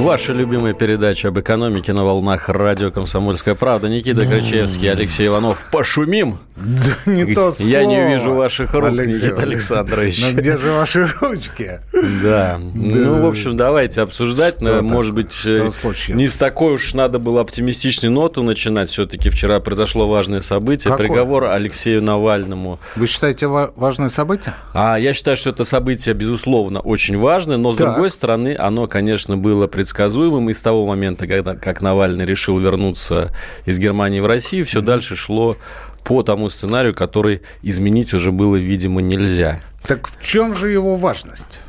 Ваша любимая передача об экономике на волнах радио «Комсомольская правда». Никита Кричевский, Алексей Иванов. Пошумим! Да не то слово. Я не вижу ваших рук, Алексей Никита. Александрович. Ну где же ваши ручки? Да. Ну, в общем, давайте обсуждать. Может быть, э, не с такой уж надо было оптимистичной ноты начинать. Все-таки вчера произошло важное событие. Приговор Алексею Навальному. Вы считаете ва- важное событие? А я считаю, что это событие, безусловно, очень важное, но, с другой стороны, оно, конечно, было предсказуемым. И с того момента, когда как Навальный решил вернуться из Германии в Россию, все дальше шло по тому сценарию, который изменить уже было, видимо, нельзя. Так в чем же его важность?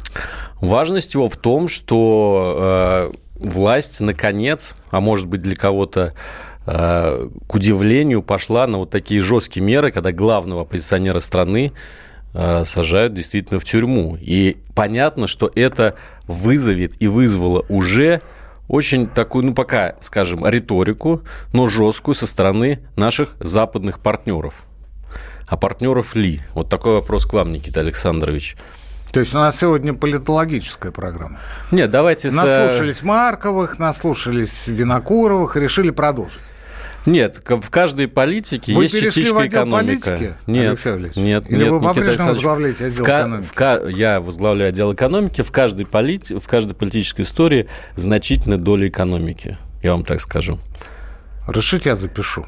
Важность его в том, что э, власть, наконец, а может быть для кого-то э, к удивлению, пошла на вот такие жесткие меры, когда главного оппозиционера страны сажают действительно в тюрьму. И понятно, что это вызовет и вызвало уже очень такую, ну пока, скажем, риторику, но жесткую со стороны наших западных партнеров. А партнеров ли? Вот такой вопрос к вам, Никита Александрович. То есть у нас сегодня политологическая программа. Нет, давайте с... э, Наслушались Марковых, наслушались Винокуровых, решили продолжить. Нет, в каждой политике Вы есть частичка экономика. политики, нет, Алексей нет, Или нет, вы по-прежнему возглавляете отдел в экономики? в ка- я возглавляю отдел экономики. В каждой, полити- в каждой политической истории значительная доля экономики, я вам так скажу. Решите, я запишу.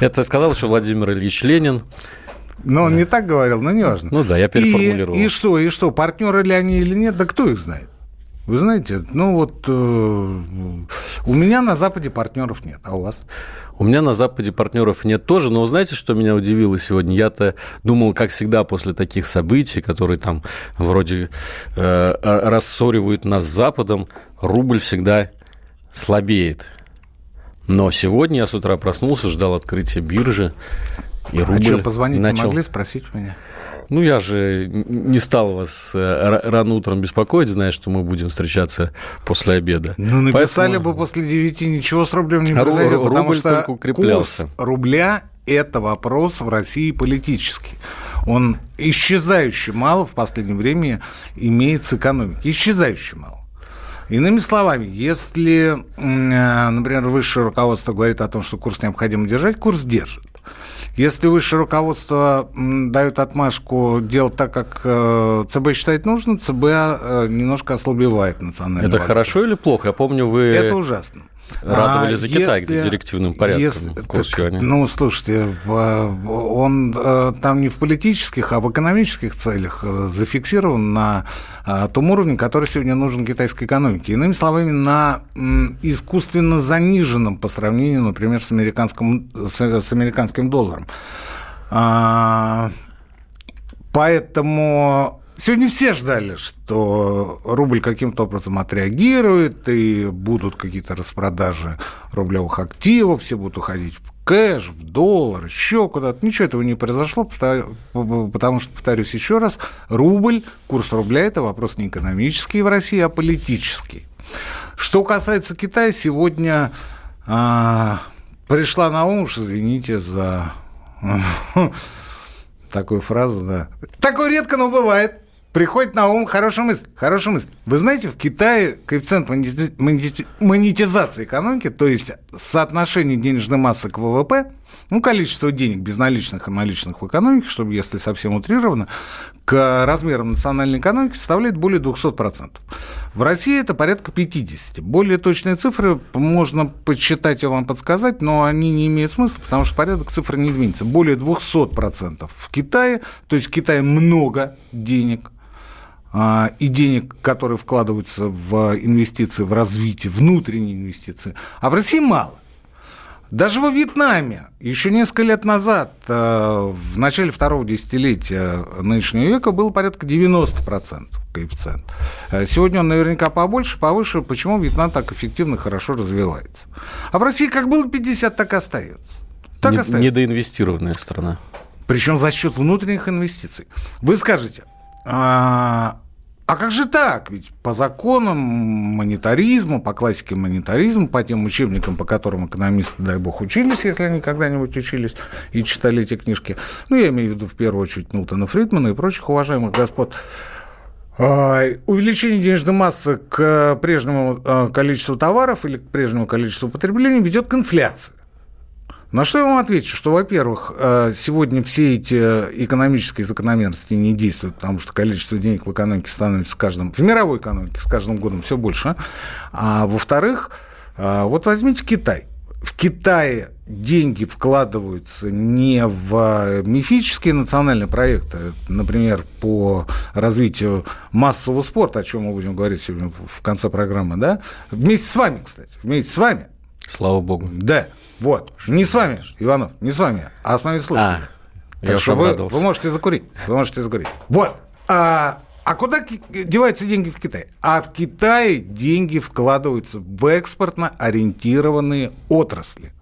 Это сказал еще Владимир Ильич Ленин. Но он не так говорил, но не важно. Ну да, я переформулировал. И, и что, и что, партнеры ли они или нет, да кто их знает? Вы знаете, ну вот э, у меня на Западе партнеров нет, а у вас? У меня на Западе партнеров нет тоже, но знаете, что меня удивило сегодня? Я-то думал, как всегда, после таких событий, которые там вроде э, рассоривают нас с Западом, рубль всегда слабеет. Но сегодня я с утра проснулся, ждал открытия биржи, и а рубль что, позвонить не начал... могли, спросить меня? Ну, я же не стал вас э, ра- рано утром беспокоить, зная, что мы будем встречаться после обеда. Ну, написали Поэтому- бы после 9 ничего с рублем не Ру- произойдет, рубль потому что курс рубля – это вопрос в России политический. Он исчезающе мало в последнее время имеет с экономикой. Исчезающе мало. Иными словами, если, э, например, высшее руководство говорит о том, что курс необходимо держать, курс держит. Если высшее руководство дает отмашку делать так, как э, ЦБ считает нужным, ЦБ э, немножко ослабевает национальную Это валюту. хорошо или плохо? Я помню, вы... Это ужасно. Радовали А за Китай, где если- директивным порядком если- курс так. Ну, слушайте, в- он э, там не в политических, а в экономических целях э, зафиксирован на том уровне, который сегодня нужен китайской экономике. Иными словами, на искусственно заниженном по сравнению, например, с американским, с, американским долларом. А, Поэтому сегодня все ждали, что рубль каким-то образом отреагирует, и будут какие-то распродажи рублевых активов, все будут уходить в кэш, в доллар, еще куда-то. Ничего этого не произошло, потому что, повторюсь еще раз, рубль, курс рубля – это вопрос не экономический в России, а политический. Что касается Китая, сегодня а, пришла на ум, уж извините за такую фразу, да. Такое редко, но бывает. Приходит на ум хорошая мысль. Хорошая мысль. Вы знаете, в Китае коэффициент монети- монети- монетизации экономики, то есть соотношение денежной массы к ВВП, ну, количество денег безналичных и наличных в экономике, чтобы, если совсем утрировано, к размерам национальной экономики составляет более 200%. В России это порядка 50%. Более точные цифры можно подсчитать и вам подсказать, но они не имеют смысла, потому что порядок цифр не изменится. Более 200% в Китае, то есть в Китае много денег, и денег, которые вкладываются в инвестиции, в развитие, внутренние инвестиции, а в России мало. Даже во Вьетнаме еще несколько лет назад, э, в начале второго десятилетия нынешнего века, было порядка 90% коэффициент. Э, Сегодня он наверняка побольше, повыше. Почему Вьетнам так эффективно, хорошо развивается? А в России как было 50, так и остается. Так Не- остается. Недоинвестированная страна. Причем за счет внутренних инвестиций. Вы скажете, а, а как же так? Ведь по законам монетаризма, по классике монетаризма, по тем учебникам, по которым экономисты, дай бог, учились, если они когда-нибудь учились и читали эти книжки, ну, я имею в виду в первую очередь Милтона Фридмана и прочих уважаемых господ, а, увеличение денежной массы к прежнему а, количеству товаров или к прежнему количеству потребления ведет к инфляции. На что я вам отвечу, что, во-первых, а, сегодня все эти экономические закономерности не действуют, потому что количество денег в экономике становится с каждым, в мировой экономике с каждым годом все больше. А во-вторых, вот возьмите Китай в Китае деньги вкладываются не в мифические национальные проекты, например, по развитию массового спорта, о чем мы будем говорить сегодня в конце программы, да? Вместе с вами, кстати, вместе с вами. Слава богу. Да, вот. Не с вами, Иванов, не с вами, а с моими слушателями. А, так что вы, вы можете закурить, вы можете закурить. Вот. А, а куда деваются деньги в Китае? А в Китае деньги вкладываются в экспортно ориентированные отрасли.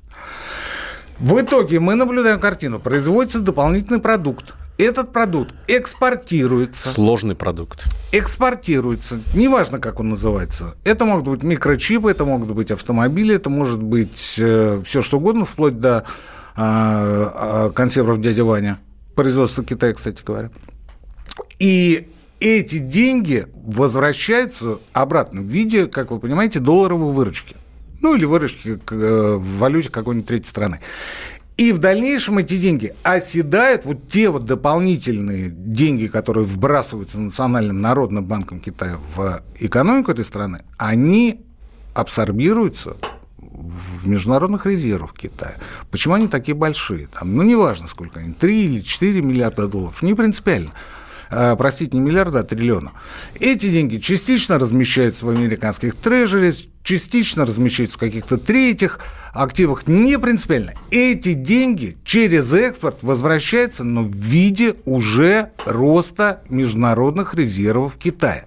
В итоге мы наблюдаем картину. Производится дополнительный продукт. Этот продукт экспортируется. Сложный продукт. Экспортируется. Неважно, как он называется. Это могут быть микрочипы, это могут быть автомобили, это может быть э, все что угодно, вплоть до э, консервов дяди Ваня. Производство Китая, кстати говоря. И эти деньги возвращаются обратно в виде, как вы понимаете, долларовой выручки. Ну, или выручки э, в валюте какой-нибудь третьей страны. И в дальнейшем эти деньги оседают, вот те вот дополнительные деньги, которые вбрасываются Национальным народным банком Китая в экономику этой страны, они абсорбируются в международных резервах Китая. Почему они такие большие? Там, ну, неважно, сколько они, 3 или 4 миллиарда долларов, не принципиально. Э, простите, не миллиарда, а триллиона. Эти деньги частично размещаются в американских трежерис, частично размещаются в каких-то третьих активах, не принципиально. Эти деньги через экспорт возвращаются, но в виде уже роста международных резервов Китая.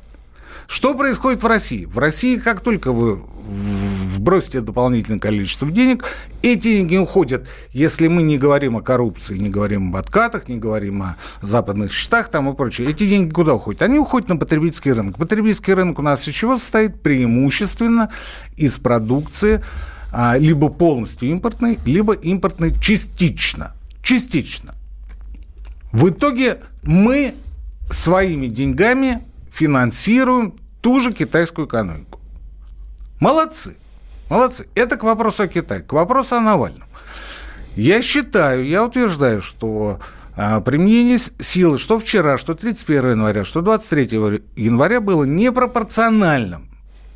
Что происходит в России? В России, как только вы вбросите дополнительное количество денег, эти деньги уходят, если мы не говорим о коррупции, не говорим об откатах, не говорим о западных счетах там и прочее. Эти деньги куда уходят? Они уходят на потребительский рынок. Потребительский рынок у нас из чего состоит? Преимущественно из продукции а, либо полностью импортной, либо импортной частично. Частично. В итоге мы своими деньгами финансируем ту же китайскую экономику. Молодцы. Молодцы. Это к вопросу о Китае. К вопросу о Навальном. Я считаю, я утверждаю, что а, применение силы, что вчера, что 31 января, что 23 января было непропорциональным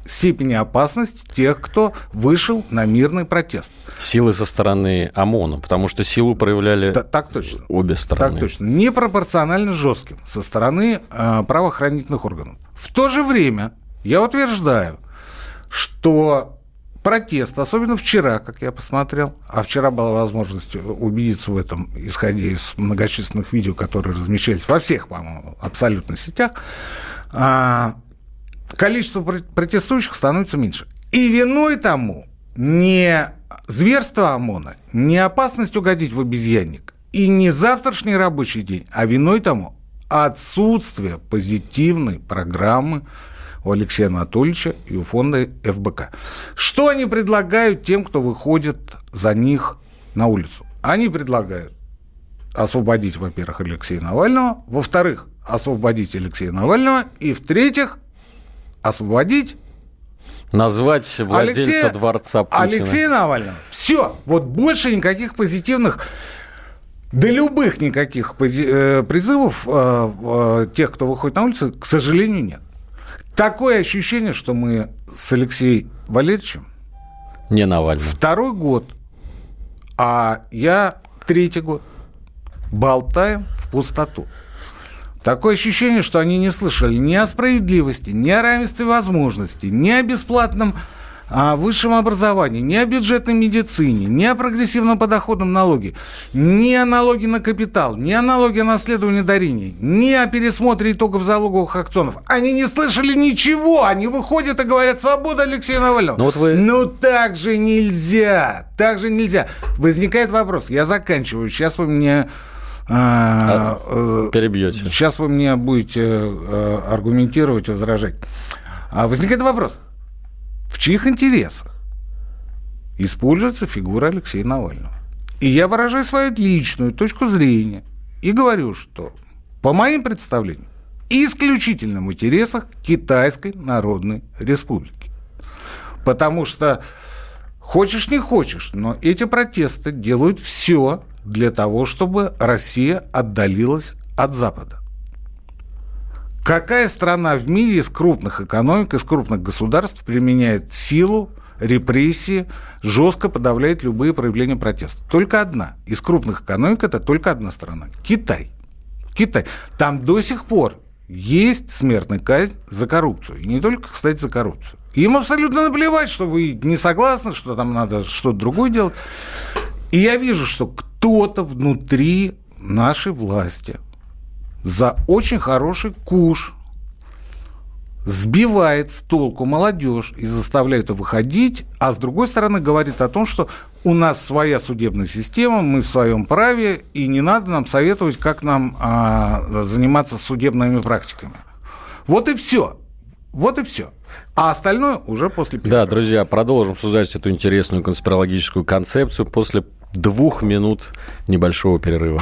степени опасности тех, кто вышел на мирный протест. Силы со стороны ОМОНа, потому что силу проявляли так, так точно. обе стороны. Так точно. Непропорционально жестким со стороны э, правоохранительных органов. В то же время я утверждаю, что протест, особенно вчера, как я посмотрел, а вчера была возможность убедиться в этом, исходя из многочисленных видео, которые размещались во всех, по-моему, абсолютно сетях, а, количество протестующих становится меньше. И виной тому не зверство ОМОНа, не опасность угодить в обезьянник, и не завтрашний рабочий день, а виной тому отсутствие позитивной программы у Алексея Анатольевича и у фонда ФБК. Что они предлагают тем, кто выходит за них на улицу? Они предлагают освободить, во-первых, Алексея Навального, во-вторых, освободить Алексея Навального, и в-третьих, освободить Назвать владельца Алексея, дворца Путина. Алексея Навального. Все. Вот больше никаких позитивных да любых никаких э, призывов э, э, тех, кто выходит на улицу, к сожалению, нет. Такое ощущение, что мы с Алексеем Валерьевичем не Навальным. Второй год, а я третий год болтаем в пустоту. Такое ощущение, что они не слышали ни о справедливости, ни о равенстве возможностей, ни о бесплатном о высшем образовании, ни о бюджетной медицине, ни о прогрессивном подоходном налоге, ни о налоге на капитал, ни о налоге на наследование дарений, ни о пересмотре итогов залоговых акционов. Они не слышали ничего. Они выходят и говорят «Свобода Алексея Навального». Ну, вот вы... ну так же нельзя. Так же нельзя. Возникает вопрос. Я заканчиваю. Сейчас вы мне А, а, перебьете. Сейчас вы мне будете аргументировать, возражать. А возникает вопрос. В чьих интересах используется фигура Алексея Навального? И я выражаю свою личную точку зрения и говорю, что по моим представлениям исключительно в интересах Китайской Народной Республики. Потому что хочешь не хочешь, но эти протесты делают все для того, чтобы Россия отдалилась от Запада. Какая страна в мире из крупных экономик, из крупных государств применяет силу, репрессии, жестко подавляет любые проявления протеста? Только одна. Из крупных экономик это только одна страна. Китай. Китай. Там до сих пор есть смертная казнь за коррупцию. И не только, кстати, за коррупцию. Им абсолютно наплевать, что вы не согласны, что там надо что-то другое делать. И я вижу, что кто-то внутри нашей власти за очень хороший куш сбивает с толку молодежь и заставляет ее выходить, а с другой стороны говорит о том, что у нас своя судебная система, мы в своем праве, и не надо нам советовать, как нам а, заниматься судебными практиками. Вот и все. Вот и все. А остальное уже после перерыва. Да, друзья, продолжим обсуждать эту интересную конспирологическую концепцию после двух минут небольшого перерыва.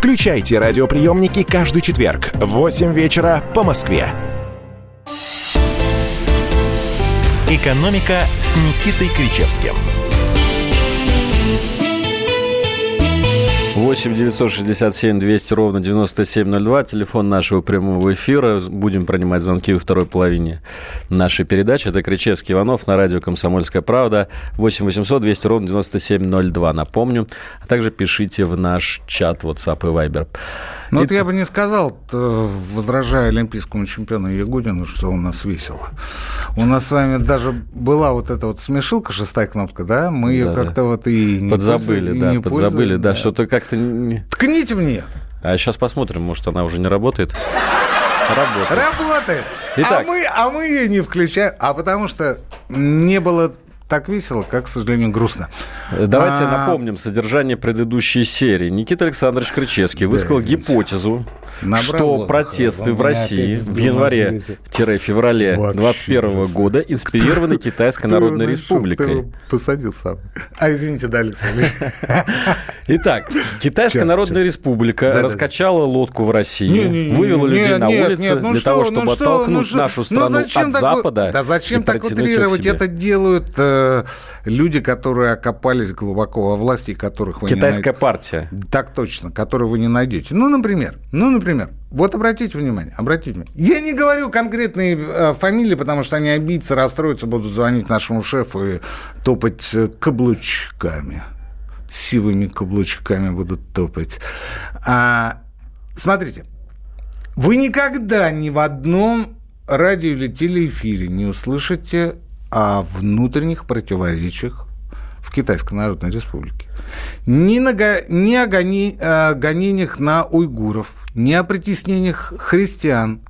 Включайте радиоприемники каждый четверг в 8 вечера по Москве. «Экономика» с Никитой Кричевским – 8 967 200 ровно 9702, телефон нашего прямого эфира. Будем принимать звонки во второй половине нашей передачи. Это Кричевский Иванов на радио «Комсомольская правда». 8 800 200 ровно 9702, напомню. А также пишите в наш чат WhatsApp и Viber. Ну, вот я бы не сказал, возражая олимпийскому чемпиону Ягудину, что у нас весело. У нас с вами даже была вот эта вот смешилка, шестая кнопка, да? Мы ее да, как-то да. вот и не Подзабыли, да, не подзабыли, да, да, что-то как-то... Ткните мне! А сейчас посмотрим, может, она уже не работает. Работает. Работает. Итак. А, мы, а мы ее не включаем. А потому что не было так весело, как, к сожалению, грустно. Давайте а... напомним содержание предыдущей серии. Никита Александрович Крычевский да, высказал гипотезу, Набрал что воздуха, протесты в России в январе-феврале 2021 года инспирированы Китайской Народной Республикой. Посадил сам. А, извините, да, Александр. Итак, Китайская Народная Республика раскачала лодку в России, вывела людей на улицы ну для того, ну чтобы оттолкнуть нашу страну от Запада. Да зачем так утрировать? Это делают э, люди, которые окопались глубоко во власти, которых вы Китайская не найдете. партия. Так точно, которую вы не найдете. Ну, например, ну, например, вот обратите внимание, обратите внимание. Я не говорю конкретные э, фамилии, потому что они обидятся, расстроятся, будут звонить нашему шефу и топать каблучками. Сивыми каблучками будут топать. А, смотрите, вы никогда ни в одном радио или телеэфире не услышите о внутренних противоречиях Китайской Народной Республике. Ни, на, ни о о гонениях на уйгуров, ни о притеснениях христиан,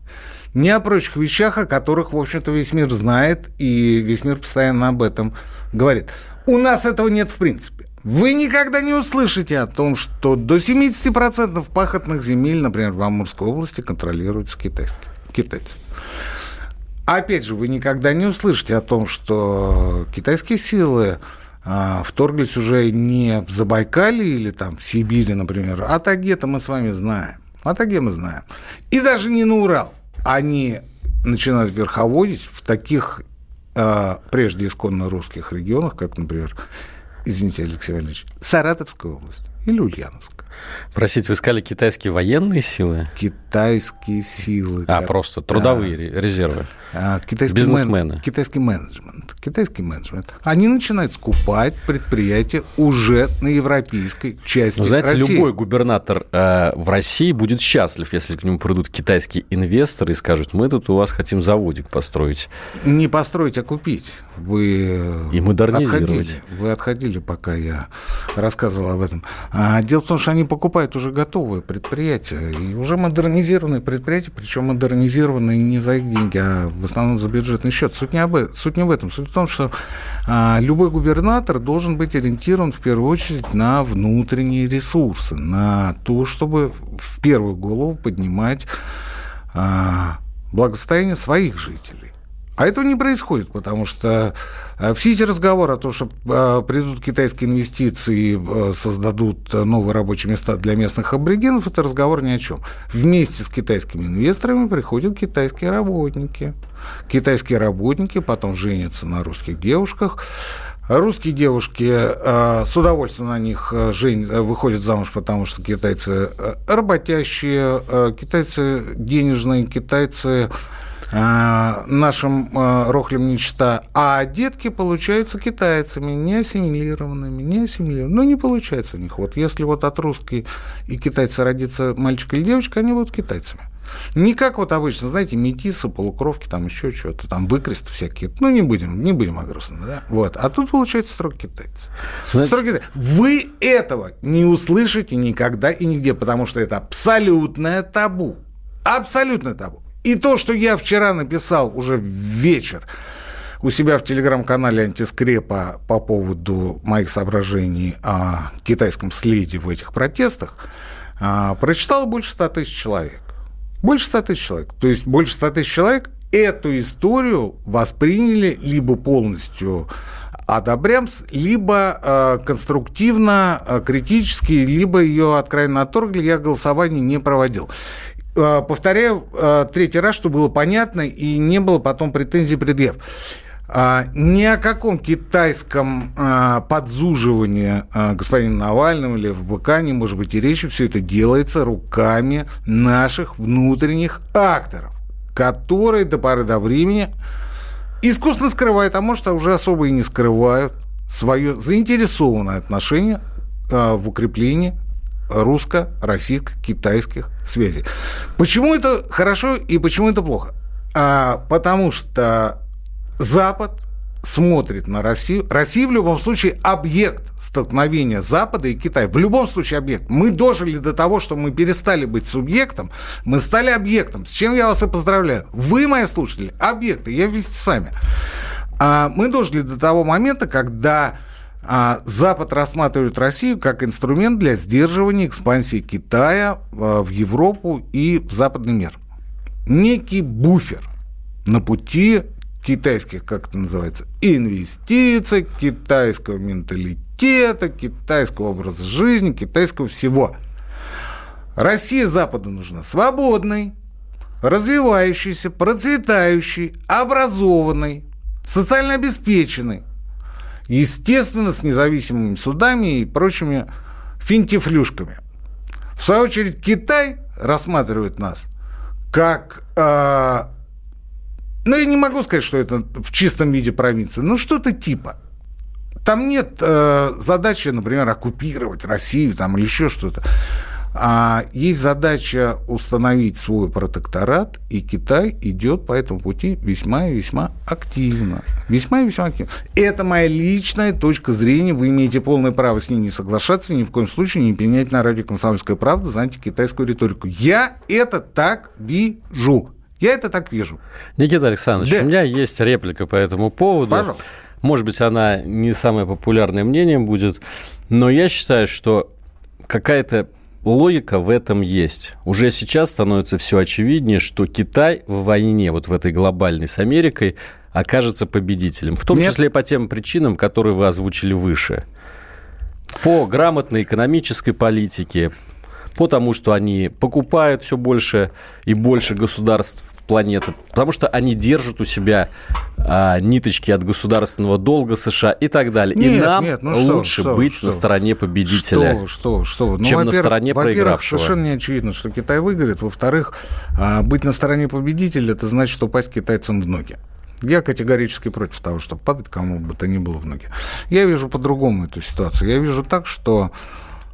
ни о прочих вещах, о которых, в общем-то, весь мир знает, и весь мир постоянно об этом говорит. У нас этого нет в принципе. Вы никогда не услышите о том, что до 70% пахотных земель, например, в Амурской области, контролируются китайцами. Опять же, вы никогда не услышите о том, что китайские силы вторглись уже не в Забайкалье или там в Сибири, например, а Таге-то мы с вами знаем. А Таге мы знаем. И даже не на Урал. Они начинают верховодить в таких а, прежде исконно русских регионах, как, например, извините, Алексей Валерьевич, Саратовская область или Ульяновск. Простите, вы сказали китайские военные силы? Китайские силы. А, как... просто трудовые да. резервы. А, китайский Бизнесмены. Мен... Китайский менеджмент. Китайский менеджмент. Они начинают скупать предприятия уже на европейской части Но, знаете, России. любой губернатор э, в России будет счастлив, если к нему придут китайские инвесторы и скажут, мы тут у вас хотим заводик построить. Не построить, а купить. Вы и модернизировать. Отходили. Вы отходили, пока я рассказывал об этом. А, дело в том, что они покупают уже готовые предприятия, и уже модернизированные предприятия, причем модернизированные не за их деньги, а в основном за бюджетный счет. Суть не, об, суть не в этом. Суть в том, что а, любой губернатор должен быть ориентирован в первую очередь на внутренние ресурсы, на то, чтобы в первую голову поднимать а, благосостояние своих жителей. А этого не происходит, потому что э, все эти разговоры о том, что э, придут китайские инвестиции, э, создадут новые рабочие места для местных аборигенов, это разговор ни о чем. Вместе с китайскими инвесторами приходят китайские работники. Китайские работники потом женятся на русских девушках. Русские девушки с удовольствием на них жень, выходят замуж, потому что китайцы работящие, китайцы денежные, китайцы нашим а, рохлем не чита, а детки получаются китайцами, не ассимилированными, не ассимилированными. Ну, не получается у них. Вот если вот от русской и китайца родится мальчик или девочка, они будут китайцами. Не как вот обычно, знаете, метисы, полукровки, там еще что-то, там выкресты всякие. Ну, не будем, не будем о грустном, да? Вот. А тут получается строго китайцы. Знаете... Китайцы. Вы этого не услышите никогда и нигде, потому что это абсолютное табу. Абсолютное табу. И то, что я вчера написал уже вечер у себя в телеграм-канале антискрепа по поводу моих соображений о китайском следе в этих протестах, а, прочитало больше 100 тысяч человек. Больше 100 тысяч человек. То есть больше 100 тысяч человек эту историю восприняли либо полностью одобрям, либо э, конструктивно, э, критически, либо ее откровенно отторгли. Я голосование не проводил. Э, повторяю э, третий раз, чтобы было понятно и не было потом претензий предъяв. А, ни о каком китайском а, подзуживании а, господина Навального или ФБК не может быть и речи. Все это делается руками наших внутренних акторов, которые до поры до времени искусственно скрывают, а может, уже особо и не скрывают свое заинтересованное отношение в укреплении русско-российско-китайских связей. Почему это хорошо и почему это плохо? А, потому что Запад смотрит на Россию. Россия в любом случае объект столкновения Запада и Китая. В любом случае объект. Мы дожили до того, что мы перестали быть субъектом, мы стали объектом. С чем я вас и поздравляю. Вы, мои слушатели, объекты, я вместе с вами. А мы дожили до того момента, когда а Запад рассматривает Россию как инструмент для сдерживания экспансии Китая а, в Европу и в западный мир. Некий буфер на пути китайских, как это называется, инвестиций, китайского менталитета, китайского образа жизни, китайского всего. Россия Западу нужна свободной, развивающейся, процветающей, образованной, социально обеспеченной, естественно, с независимыми судами и прочими финтифлюшками. В свою очередь, Китай рассматривает нас как... Э, ну, я не могу сказать, что это в чистом виде провинция, но что-то типа. Там нет э, задачи, например, оккупировать Россию там, или еще что-то. А есть задача установить свой протекторат, и Китай идет по этому пути весьма и весьма активно. Весьма и весьма активно. Это моя личная точка зрения. Вы имеете полное право с ней не соглашаться, ни в коем случае не принять на радио «Комсомольская правда» за антикитайскую риторику. Я это так вижу. Я это так вижу. Никита Александрович, да. у меня есть реплика по этому поводу. Пожалуйста. Может быть, она не самое популярное мнение будет, но я считаю, что какая-то логика в этом есть. Уже сейчас становится все очевиднее, что Китай в войне, вот в этой глобальной с Америкой, окажется победителем. В том Нет. числе по тем причинам, которые вы озвучили выше. По грамотной экономической политике, по тому, что они покупают все больше и больше государств планеты, потому что они держат у себя а, ниточки от государственного долга США и так далее. Нет, и нам нет, ну лучше что, быть что, на стороне победителя, что, что, что? Ну, чем на стороне проигравшего. совершенно не очевидно, что Китай выиграет. Во-вторых, а, быть на стороне победителя, это значит упасть китайцам в ноги. Я категорически против того, чтобы падать кому бы то ни было в ноги. Я вижу по-другому эту ситуацию. Я вижу так, что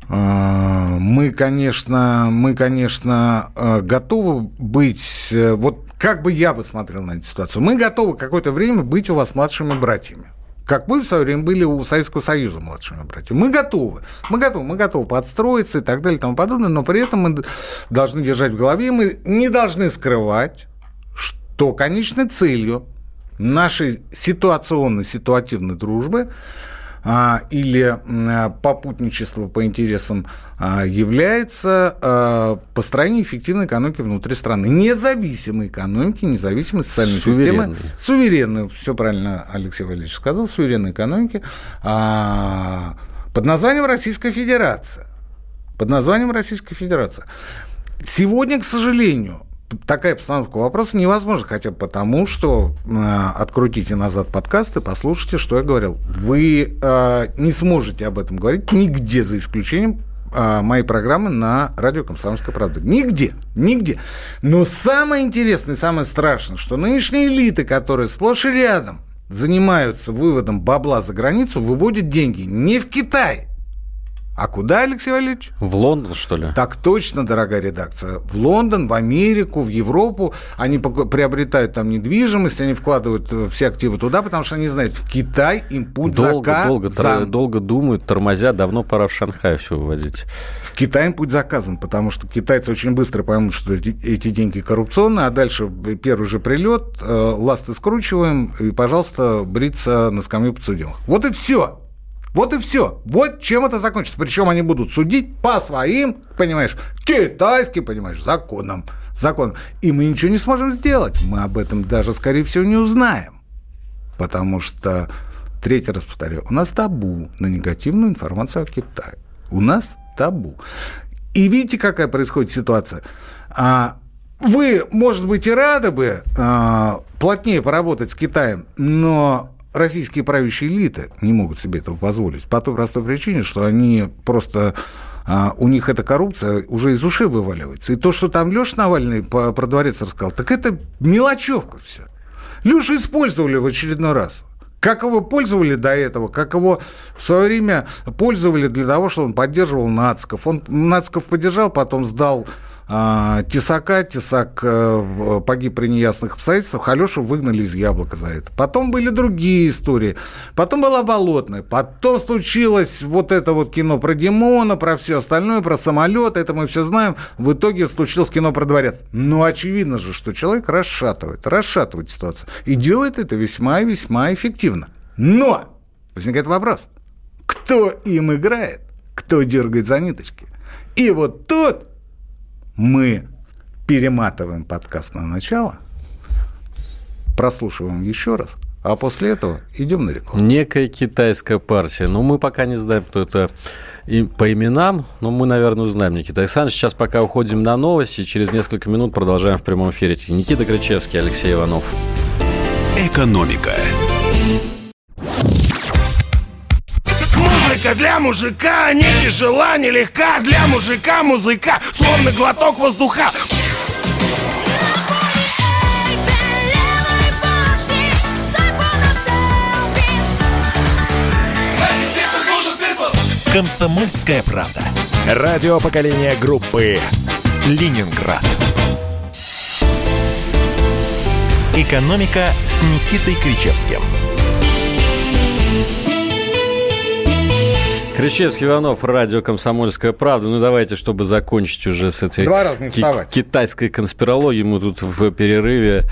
а, мы, конечно, мы, конечно, а, готовы быть, э, вот как бы я бы смотрел на эту ситуацию, мы готовы какое-то время быть у вас младшими братьями. Как мы в свое время были у Советского Союза младшими братьями. Мы готовы. Мы готовы. Мы готовы подстроиться и так далее и тому подобное. Но при этом мы должны держать в голове, мы не должны скрывать, что конечной целью нашей ситуационной, ситуативной дружбы или попутничество по интересам а, является а, построение эффективной экономики внутри страны. Независимой экономики, независимой социальной суверенной. системы. Суверенной. Все правильно Алексей Валерьевич сказал. Суверенной экономики под названием Российская Федерация. Под названием Российская Федерация. Сегодня, к сожалению, такая постановка вопроса невозможна, хотя потому, что э, открутите назад подкасты, послушайте, что я говорил. Вы э, не сможете об этом говорить нигде, за исключением э, моей программы на радио «Комсомольская правда». Нигде, нигде. Но самое интересное, самое страшное, что нынешние элиты, которые сплошь и рядом занимаются выводом бабла за границу, выводят деньги не в Китай, а куда, Алексей Валерьевич? В Лондон, что ли? Так точно, дорогая редакция. В Лондон, в Америку, в Европу. Они приобретают там недвижимость, они вкладывают э, все активы туда, потому что они знают, в Китай им путь долго. Долго, тор- долго думают, тормозя, давно пора в Шанхай все вывозить. В Китай им путь заказан, потому что китайцы очень быстро поймут, что эти деньги коррупционные, а дальше первый же прилет, э, ласты скручиваем, и, пожалуйста, бриться на скамью подсудимых. Вот и все. Вот и все. Вот чем это закончится. Причем они будут судить по своим, понимаешь, китайским, понимаешь, законам. Закон. И мы ничего не сможем сделать. Мы об этом даже, скорее всего, не узнаем. Потому что, третий раз повторяю, у нас табу на негативную информацию о Китае. У нас табу. И видите, какая происходит ситуация? А, вы, может быть, и рады бы а, плотнее поработать с Китаем, но российские правящие элиты не могут себе этого позволить. По той простой причине, что они просто а, у них эта коррупция уже из ушей вываливается. И то, что там Леша Навальный про дворец рассказал, так это мелочевка все. Лешу использовали в очередной раз. Как его пользовали до этого, как его в свое время пользовали для того, чтобы он поддерживал нациков. Он нациков поддержал, потом сдал Тесака. Тесак э, погиб при неясных обстоятельствах. Алешу выгнали из яблока за это. Потом были другие истории. Потом была Болотная. Потом случилось вот это вот кино про Димона, про все остальное, про самолет. Это мы все знаем. В итоге случилось кино про дворец. Но очевидно же, что человек расшатывает, расшатывает ситуацию. И делает это весьма и весьма эффективно. Но возникает вопрос. Кто им играет? Кто дергает за ниточки? И вот тут мы перематываем подкаст на начало, прослушиваем еще раз, а после этого идем на рекламу. Некая китайская партия. Но мы пока не знаем, кто это и по именам, но мы, наверное, узнаем Никита Александрович. Сейчас пока уходим на новости, через несколько минут продолжаем в прямом эфире. Никита Крычевский, Алексей Иванов. Экономика. Музыка для мужика не тяжела, не легка Для мужика музыка, словно глоток воздуха Комсомольская правда. Радио поколения группы Ленинград. Экономика с Никитой Кричевским. Кричевский Иванов, радио «Комсомольская правда». Ну, давайте, чтобы закончить уже с этой Два раза не ки- китайской конспирологией, мы тут в перерыве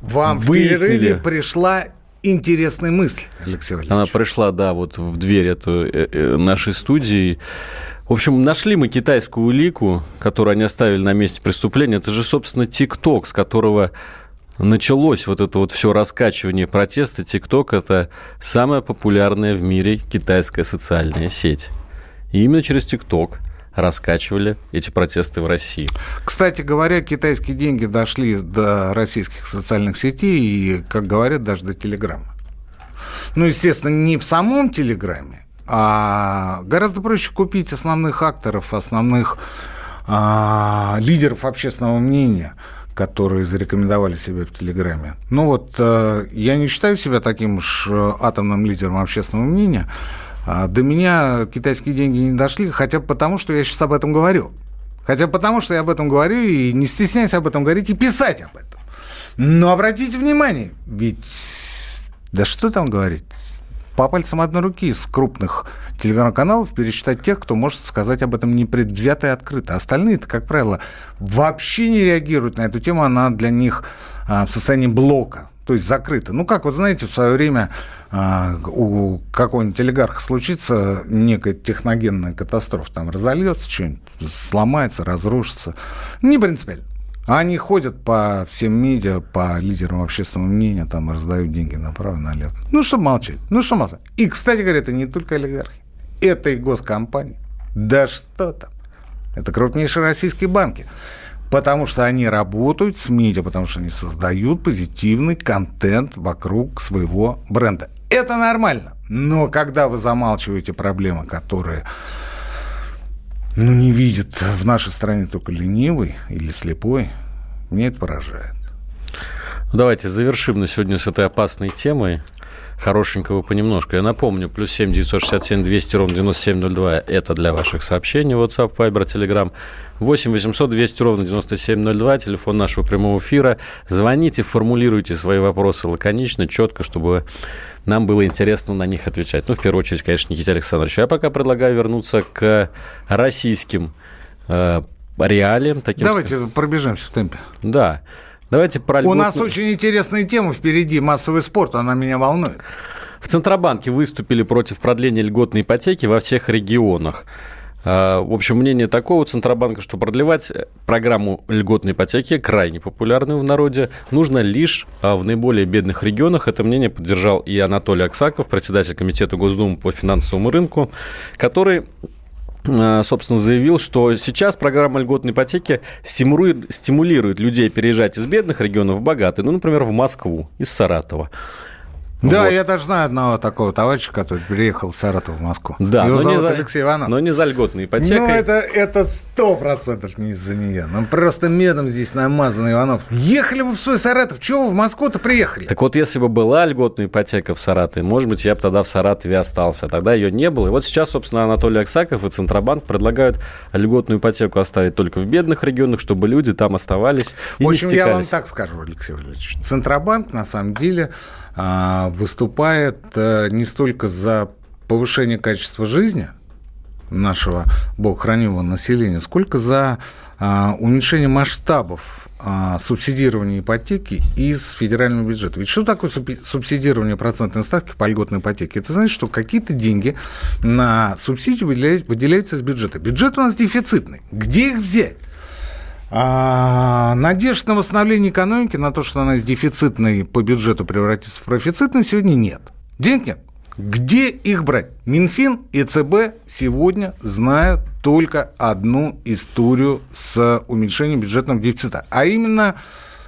Вам выяснили. в перерыве пришла интересная мысль, Алексей Валерьевич. Она пришла, да, вот в дверь эту, э, э, нашей студии. В общем, нашли мы китайскую улику, которую они оставили на месте преступления. Это же, собственно, ТикТок, с которого началось вот это вот все раскачивание протеста. ТикТок – это самая популярная в мире китайская социальная сеть. И именно через ТикТок раскачивали эти протесты в России. Кстати говоря, китайские деньги дошли до российских социальных сетей и, как говорят, даже до Телеграма. Ну, естественно, не в самом Телеграме, а гораздо проще купить основных акторов, основных а, лидеров общественного мнения, которые зарекомендовали себя в Телеграме. Ну вот, а, я не считаю себя таким уж э, атомным лидером общественного мнения. А, до меня китайские деньги не дошли, хотя бы потому, что я сейчас об этом говорю. Хотя бы потому, что я об этом говорю и не стесняюсь об этом говорить и писать об этом. Но обратите внимание, ведь да что там говорить? по пальцам одной руки из крупных телеграм-каналов пересчитать тех, кто может сказать об этом непредвзято и открыто. Остальные-то, как правило, вообще не реагируют на эту тему, она для них а, в состоянии блока, то есть закрыта. Ну, как вот знаете, в свое время а, у какого-нибудь олигарха случится некая техногенная катастрофа, там разольется что-нибудь, сломается, разрушится. Не принципиально. Они ходят по всем медиа, по лидерам общественного мнения, там раздают деньги направо и налево. Ну, что молчать? Ну, что молчать? И, кстати говоря, это не только олигархи. Это и госкомпании. Да что там? Это крупнейшие российские банки. Потому что они работают с медиа, потому что они создают позитивный контент вокруг своего бренда. Это нормально. Но когда вы замалчиваете проблемы, которые ну, не видит в нашей стране только ленивый или слепой, мне это поражает. Давайте завершим на сегодня с этой опасной темой хорошенького понемножку. Я напомню, плюс 7 967 200 ровно 9702 – это для ваших сообщений. WhatsApp, Viber, Telegram. 8 800 200 ровно 9702, телефон нашего прямого эфира. Звоните, формулируйте свои вопросы лаконично, четко, чтобы нам было интересно на них отвечать. Ну, в первую очередь, конечно, Никита Александрович. Я пока предлагаю вернуться к российским э, реалиям. Таким Давайте сказать. пробежимся в темпе. Да. Давайте про льготную... У нас очень интересная тема впереди, массовый спорт, она меня волнует. В Центробанке выступили против продления льготной ипотеки во всех регионах. А, в общем, мнение такого Центробанка, что продлевать программу льготной ипотеки, крайне популярную в народе, нужно лишь а, в наиболее бедных регионах. Это мнение поддержал и Анатолий Аксаков, председатель Комитета Госдумы по финансовому рынку, который Э, собственно, заявил, что сейчас программа льготной ипотеки стимулирует, стимулирует людей переезжать из бедных регионов в богатые, ну, например, в Москву из Саратова. Да, вот. я даже знаю одного такого товарища, который приехал с Саратова в Москву. Да, Его но зовут не за, Алексей Иванов. Но не за льготной ипотекой. Ну, это сто процентов не из-за нее. Ну, просто медом здесь намазан Иванов. Ехали бы в свой Саратов, чего вы в Москву-то приехали? Так вот, если бы была льготная ипотека в Саратове, может быть, я бы тогда в Саратове остался. Тогда ее не было. И вот сейчас, собственно, Анатолий Аксаков и Центробанк предлагают льготную ипотеку оставить только в бедных регионах, чтобы люди там оставались и В общем, я вам так скажу, Алексей Валерьевич. Центробанк, на самом деле, выступает э, не столько за повышение качества жизни нашего богохранимого населения, сколько за а, уменьшение масштабов а, субсидирования ипотеки из федерального бюджета. Ведь что такое субсидирование процентной ставки по льготной ипотеке? Это значит, что какие-то деньги на субсидии выделяются из бюджета. Бюджет у нас дефицитный. Где их взять? А надежд на восстановление экономики, на то, что она из дефицитной по бюджету превратится в профицитную, сегодня нет. Денег нет. Где их брать? Минфин и ЦБ сегодня знают только одну историю с уменьшением бюджетного дефицита, а именно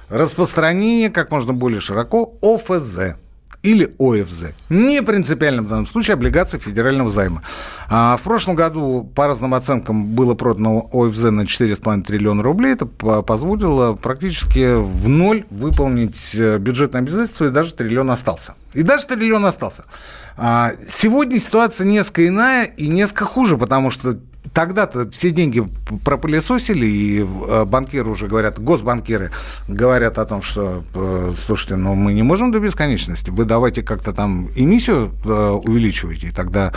распространение как можно более широко ОФЗ или ОФЗ. Не принципиально в данном случае облигации федерального займа. А в прошлом году, по разным оценкам, было продано ОФЗ на 4,5 триллиона рублей. Это позволило практически в ноль выполнить э, бюджетное обязательство, и даже триллион остался. И даже триллион остался. А сегодня ситуация несколько иная и несколько хуже, потому что тогда-то все деньги пропылесосили, и э, банкиры уже говорят, госбанкиры говорят о том, что, э, слушайте, ну мы не можем до бесконечности, вы давайте как-то там эмиссию э, увеличивайте, и тогда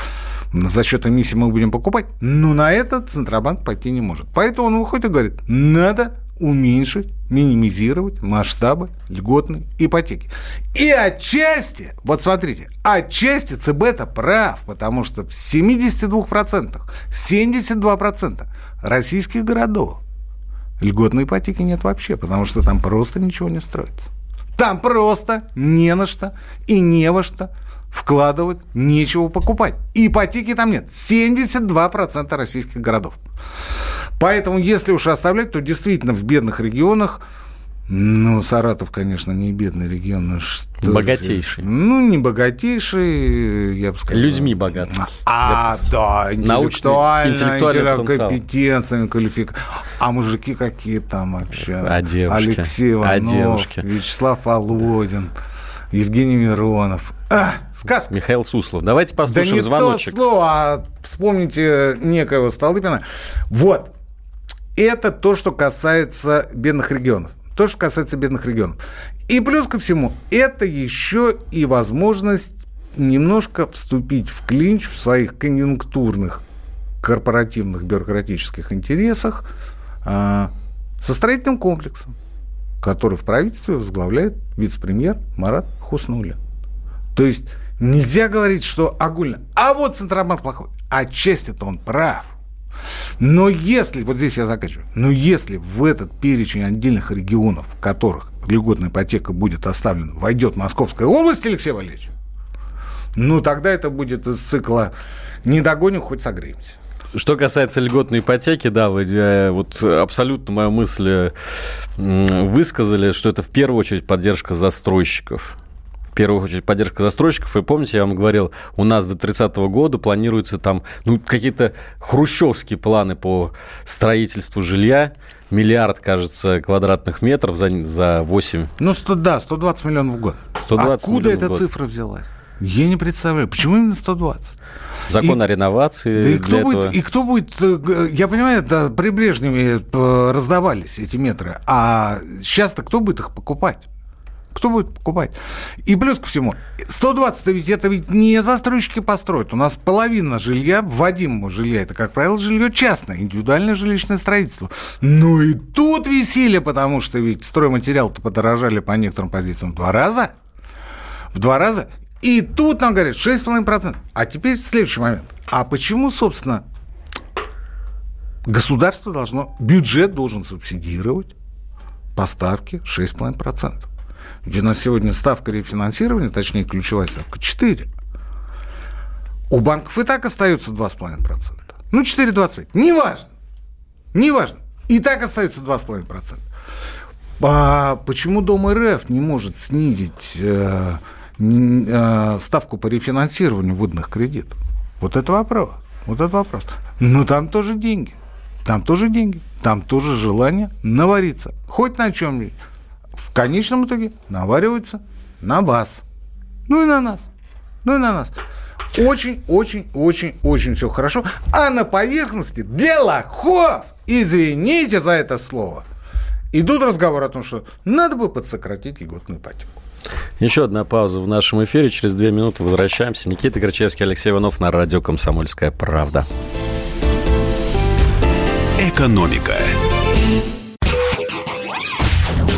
за счет эмиссии мы будем покупать. Но на это Центробанк пойти не может. Поэтому он выходит и говорит, надо уменьшить, минимизировать масштабы льготной ипотеки. И отчасти, вот смотрите, отчасти ЦБ-то прав, потому что в 72%, 72% российских городов льготной ипотеки нет вообще, потому что там просто ничего не строится. Там просто не на что и не во что вкладывать, нечего покупать. Ипотеки там нет. 72% российских городов. Поэтому, если уж оставлять, то действительно в бедных регионах ну, Саратов, конечно, не бедный регион. но что богатейший. Ну, не богатейший, я бы сказал. Людьми богат. А, да, интеллектуально, интеллектуальными компетенциями, квалификацией. А мужики какие там вообще? А девушки? Алексей Иванов, а девушки? Вячеслав Володин. Евгений Миронов. А, сказка. Михаил Суслов. Давайте послушаем да не звоночек. то слово, а вспомните некоего Столыпина. Вот. Это то, что касается бедных регионов. То, что касается бедных регионов. И плюс ко всему, это еще и возможность немножко вступить в клинч в своих конъюнктурных корпоративных бюрократических интересах а, со строительным комплексом, который в правительстве возглавляет вице-премьер Марат Хуснуля. То есть нельзя говорить, что огульно. А вот Центробанк плохой. Отчасти-то он прав. Но если, вот здесь я заканчиваю, но если в этот перечень отдельных регионов, в которых льготная ипотека будет оставлена, войдет Московская область, Алексей Валерьевич, ну тогда это будет из цикла «не догоним, хоть согреемся». Что касается льготной ипотеки, да, вы э, вот абсолютно мою мысль высказали, что это в первую очередь поддержка застройщиков в первую очередь поддержка застройщиков. И помните, я вам говорил, у нас до 30 года планируются там ну, какие-то хрущевские планы по строительству жилья. Миллиард, кажется, квадратных метров за, за 8. Ну, 100, да, 120 миллионов в год. 120 Откуда эта год. цифра взялась? Я не представляю. Почему именно 120? Закон и, о реновации. Да и кто, будет, этого. и кто будет... Э, я понимаю, это при Брежневе э, раздавались эти метры. А сейчас-то кто будет их покупать? Кто будет покупать? И плюс ко всему, 120 ведь это ведь не застройщики построят. У нас половина жилья, вводимого жилья, это, как правило, жилье частное, индивидуальное жилищное строительство. Ну и тут веселье, потому что ведь стройматериал-то подорожали по некоторым позициям в два раза. В два раза. И тут нам говорят 6,5%. А теперь следующий момент. А почему, собственно, государство должно, бюджет должен субсидировать поставки 6,5%? Где на сегодня ставка рефинансирования, точнее, ключевая ставка 4. У банков и так остается 2,5%. Ну, 4,25. Неважно. Неважно. И так остается 2,5%. А почему Дом РФ не может снизить э, э, ставку по рефинансированию выданных кредитов? Вот это вопрос. Вот это вопрос. Но там тоже деньги. Там тоже деньги. Там тоже желание навариться. Хоть на чем-нибудь в конечном итоге навариваются на вас. Ну и на нас. Ну и на нас. Очень, очень, очень, очень все хорошо. А на поверхности для лохов, извините за это слово, идут разговоры о том, что надо бы подсократить льготную ипотеку. Еще одна пауза в нашем эфире. Через две минуты возвращаемся. Никита Горчевский, Алексей Иванов на радио «Комсомольская правда». Экономика.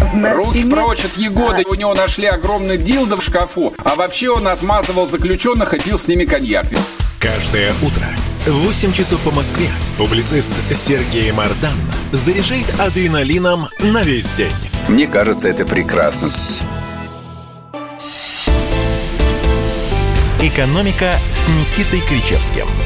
Руки спине... прочь от Егоды. А... У него нашли огромный дилдо в шкафу. А вообще он отмазывал заключенных и пил с ними коньяк. Каждое утро в 8 часов по Москве публицист Сергей Мардан заряжает адреналином на весь день. Мне кажется, это прекрасно. «Экономика» с Никитой Кричевским –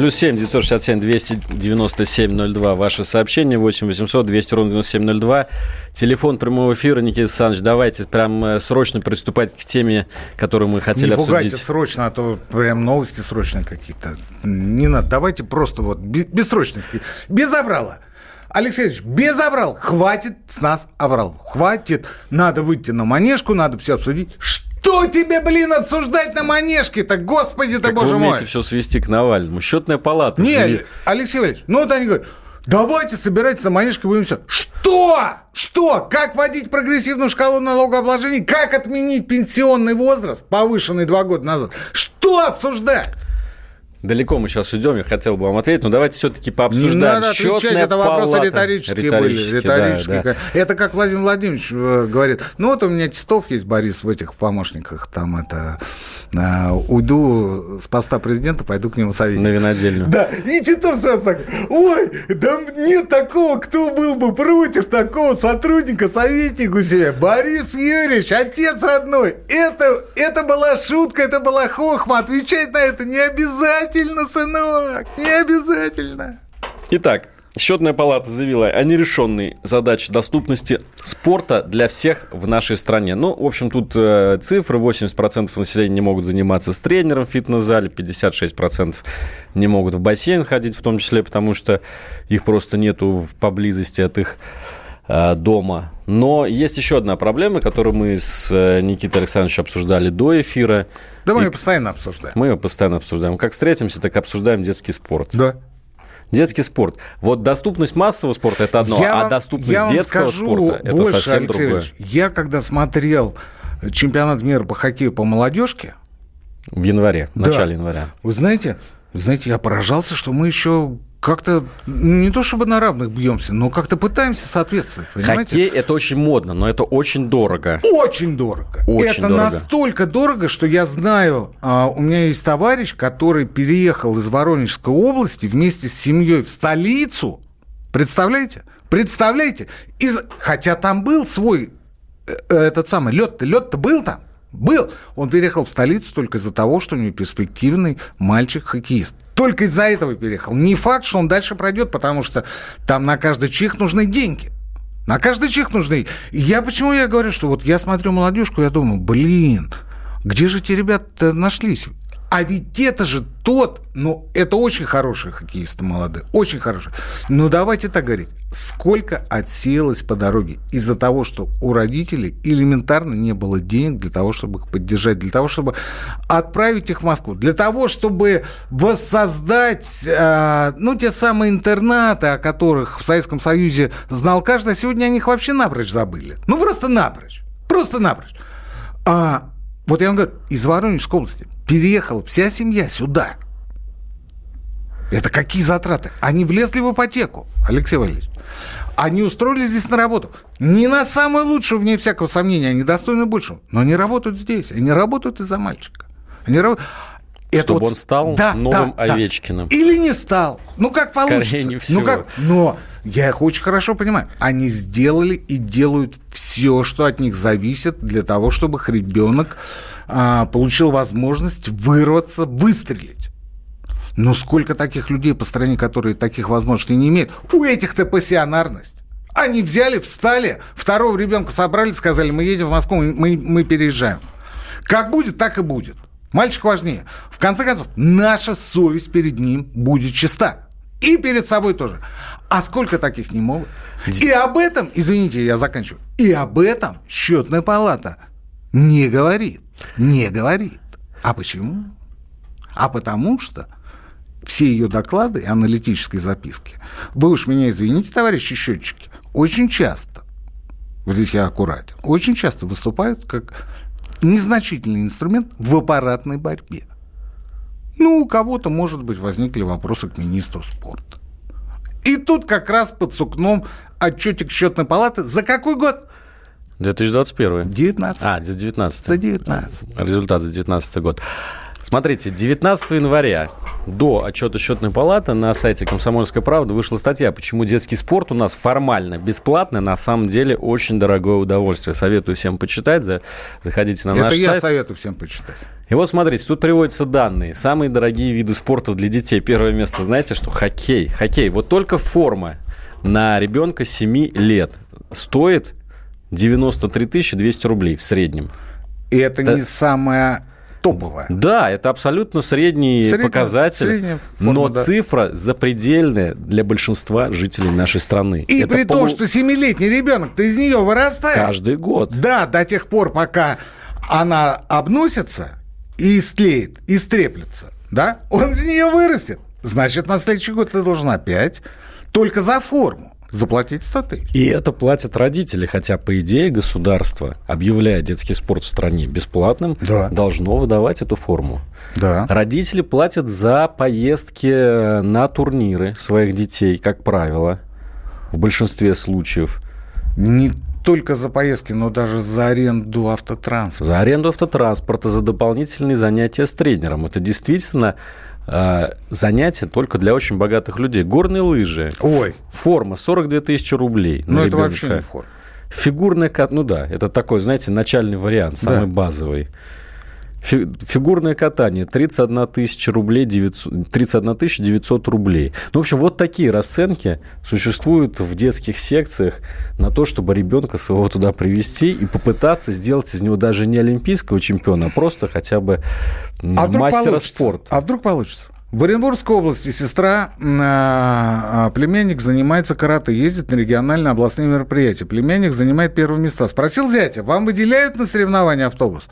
Плюс семь девятьсот шестьдесят семь двести девяносто семь ноль два. Ваши сообщения восемь восемьсот двести ровно девяносто семь ноль два. Телефон прямого эфира, Никита Александрович, давайте прям э, срочно приступать к теме, которую мы хотели Не обсудить. пугайте срочно, а то прям новости срочные какие-то. Не надо, давайте просто вот без срочности, без забрала. Алексей Ильич, без аврал. Хватит с нас аврал. Хватит. Надо выйти на манежку, надо все обсудить. Что тебе, блин, обсуждать на манежке-то, господи ты, боже вы мой. все свести к Навальному. Счетная палата. Не, зави... Алексей Валерьевич, ну вот они говорят, давайте собирайтесь на манежке, будем все. Что? Что? Как вводить прогрессивную шкалу налогообложения? Как отменить пенсионный возраст, повышенный два года назад? Что обсуждать? Далеко мы сейчас уйдем, я хотел бы вам ответить, но давайте все-таки пообсуждаем. Не надо отвечать, это вопросы палата. риторические, риторические были. Риторические. Да, да. Это как Владимир Владимирович э, говорит. Ну вот у меня Титов есть, Борис, в этих помощниках. Там это... Э, уйду с поста президента, пойду к нему советник. На винодельню. Да, и Титов сразу так, ой, да нет такого, кто был бы против такого сотрудника, советника у себя. Борис Юрьевич, отец родной, это, это была шутка, это была хохма, отвечать на это не обязательно обязательно, сынок, не обязательно. Итак, Счетная палата заявила о нерешенной задаче доступности спорта для всех в нашей стране. Ну, в общем, тут э, цифры. 80% населения не могут заниматься с тренером в фитнес-зале, 56% не могут в бассейн ходить, в том числе потому, что их просто нету поблизости от их дома. Но есть еще одна проблема, которую мы с э, Никитой Александровичем обсуждали до эфира. Да мы ее постоянно обсуждаем. Мы ее постоянно обсуждаем. Как встретимся, так обсуждаем детский спорт. Да. Детский спорт. Вот доступность массового спорта это одно, я а вам, доступность я детского скажу спорта это больше, совсем Алексей другое. Я когда смотрел чемпионат мира по хоккею по молодежке в январе, в да, начале января. Вы знаете, вы знаете, я поражался, что мы еще как-то не то чтобы на равных бьемся, но как-то пытаемся соответствовать. Понимаете? Хоккей это очень модно, но это очень дорого. Очень дорого. Очень это дорого. настолько дорого, что я знаю, а, у меня есть товарищ, который переехал из Воронежской области вместе с семьей в столицу. Представляете? Представляете? Из... Хотя там был свой э, этот самый лед-то, лед-то был там. Был. Он переехал в столицу только из-за того, что у него перспективный мальчик-хоккеист. Только из-за этого переехал. Не факт, что он дальше пройдет, потому что там на каждый чих нужны деньги. На каждый чих нужны. Я почему я говорю, что вот я смотрю молодежку, я думаю, блин, где же эти ребята нашлись? А ведь это же тот, ну, это очень хорошие хоккеисты молодые, очень хорошие. Но давайте так говорить, сколько отсеялось по дороге из-за того, что у родителей элементарно не было денег для того, чтобы их поддержать, для того, чтобы отправить их в Москву, для того, чтобы воссоздать, э, ну, те самые интернаты, о которых в Советском Союзе знал каждый, а сегодня о них вообще напрочь забыли. Ну, просто напрочь. Просто напрочь. А, вот я вам говорю, из Воронежской области переехала вся семья сюда. Это какие затраты? Они влезли в ипотеку, Алексей Валерьевич. Они устроились здесь на работу. Не на самую лучшую, вне всякого сомнения, они достойны большего. Но они работают здесь. Они работают из-за мальчика. Они работают... Это Чтобы вот... он стал да, новым да, Овечкиным. Да. Или не стал. Ну, как получится. Скорее не всего. Ну, как... Но я их очень хорошо понимаю. Они сделали и делают все, что от них зависит для того, чтобы их ребенок а, получил возможность вырваться, выстрелить. Но сколько таких людей по стране, которые таких возможностей не имеют? У этих-то пассионарность. Они взяли, встали, второго ребенка собрали, сказали, мы едем в Москву, мы, мы переезжаем. Как будет, так и будет. Мальчик важнее. В конце концов, наша совесть перед ним будет чиста. И перед собой тоже. А сколько таких не могут? И об этом, извините, я заканчиваю, и об этом счетная палата не говорит. Не говорит. А почему? А потому что все ее доклады и аналитические записки, вы уж меня извините, товарищи счетчики, очень часто, вот здесь я аккуратен, очень часто выступают как незначительный инструмент в аппаратной борьбе. Ну, у кого-то, может быть, возникли вопросы к министру спорта. И тут как раз под сукном отчетик счетной палаты за какой год? 2021. 19. А, за 19. За 19. Результат за 19 год. Смотрите, 19 января до отчета счетной палаты на сайте «Комсомольская правда» вышла статья, почему детский спорт у нас формально бесплатный, на самом деле очень дорогое удовольствие. Советую всем почитать, заходите на Это наш сайт. Это я советую всем почитать. И вот смотрите, тут приводятся данные. Самые дорогие виды спорта для детей. Первое место, знаете, что хоккей. Хоккей. Вот только форма на ребенка 7 лет стоит 93 200 рублей в среднем. И это, это... не самое топовая. Да, это абсолютно средний Средняя- показатель, средняя форма, но да. цифра запредельная для большинства жителей нашей страны. И Это при том, полу- что семилетний ребенок-то из нее вырастает. каждый год. Да, до тех пор, пока она обносится и истлеет, и стреплется, да, он из нее вырастет. Значит, на следующий год ты должен опять только за форму заплатить 100 тысяч. И это платят родители, хотя, по идее, государство, объявляя детский спорт в стране бесплатным, Да. должно выдавать эту форму. Да. Родители платят за поездки на турниры своих детей, как правило, в большинстве случаев. Не только за поездки, но даже за аренду автотранспорта. За аренду автотранспорта, за дополнительные занятия с тренером. Это действительно э, занятие только для очень богатых людей. Горные лыжи. Ой, Форма 42 тысячи рублей. ну это ребенка. вообще не форма. Фигурная. Ну да, это такой, знаете, начальный вариант, самый Да. базовый. Фи- Фигурное катание 31 тысяча рублей, 900, 31 тысяча 900 рублей. Ну, в общем, вот такие расценки существуют в детских секциях на то, чтобы ребенка своего туда привести и попытаться сделать из него даже не олимпийского чемпиона, а просто хотя бы А мастера спорта. А вдруг получится? В Оренбургской области сестра, а, а, племянник занимается карате, ездит на региональные областные мероприятия. Племянник занимает первые места. Спросил зятя, вам выделяют на соревнования автобус?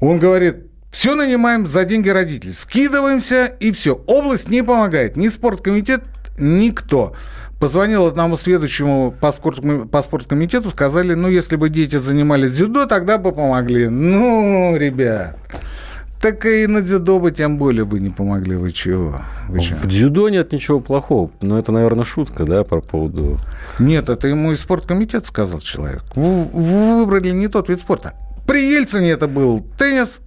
Он говорит, все нанимаем за деньги родителей. Скидываемся и все. Область не помогает. Ни спорткомитет, никто. Позвонил одному следующему по, спортком- по спорткомитету, сказали, ну, если бы дети занимались дзюдо, тогда бы помогли. Ну, ребят, так и на дзюдо бы тем более бы не помогли. Вы чего? Вы чего? В дзюдо нет ничего плохого. Но это, наверное, шутка, да, по поводу... Нет, это ему и спорткомитет сказал человек. Вы выбрали не тот вид спорта. При Ельцине это был теннис,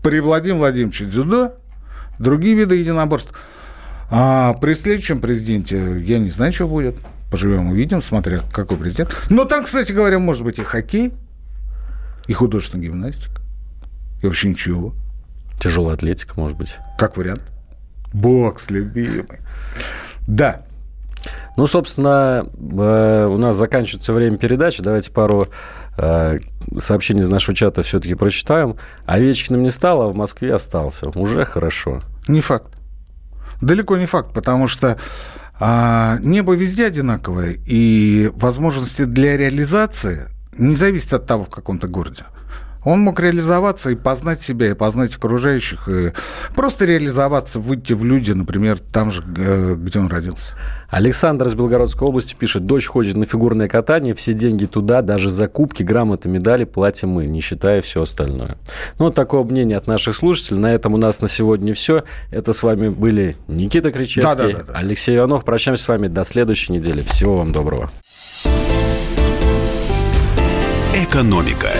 при Владимире Владимировиче дзюдо, другие виды единоборств. А при следующем президенте я не знаю, что будет. Поживем, увидим, смотря какой президент. Но там, кстати говоря, может быть и хоккей, и художественная гимнастика, и вообще ничего. Тяжелая атлетика, может быть. Как вариант. Бокс, любимый. Да. Ну, собственно, э, у нас заканчивается время передачи. Давайте пару э, сообщений из нашего чата все-таки прочитаем. Овечкиным не стало, а в Москве остался. Уже хорошо. Не факт. Далеко не факт, потому что а, небо везде одинаковое, и возможности для реализации не зависят от того, в каком-то городе. Он мог реализоваться и познать себя, и познать окружающих, и просто реализоваться, выйти в люди, например, там же, э, где он родился. Александр из Белгородской области пишет, дочь ходит на фигурное катание, все деньги туда, даже закупки, грамоты, медали платим мы, не считая все остальное. Ну, вот такое мнение от наших слушателей. На этом у нас на сегодня все. Это с вами были Никита Кричевский, Да-да-да-да. Алексей Иванов. Прощаемся с вами до следующей недели. Всего вам доброго. «Экономика»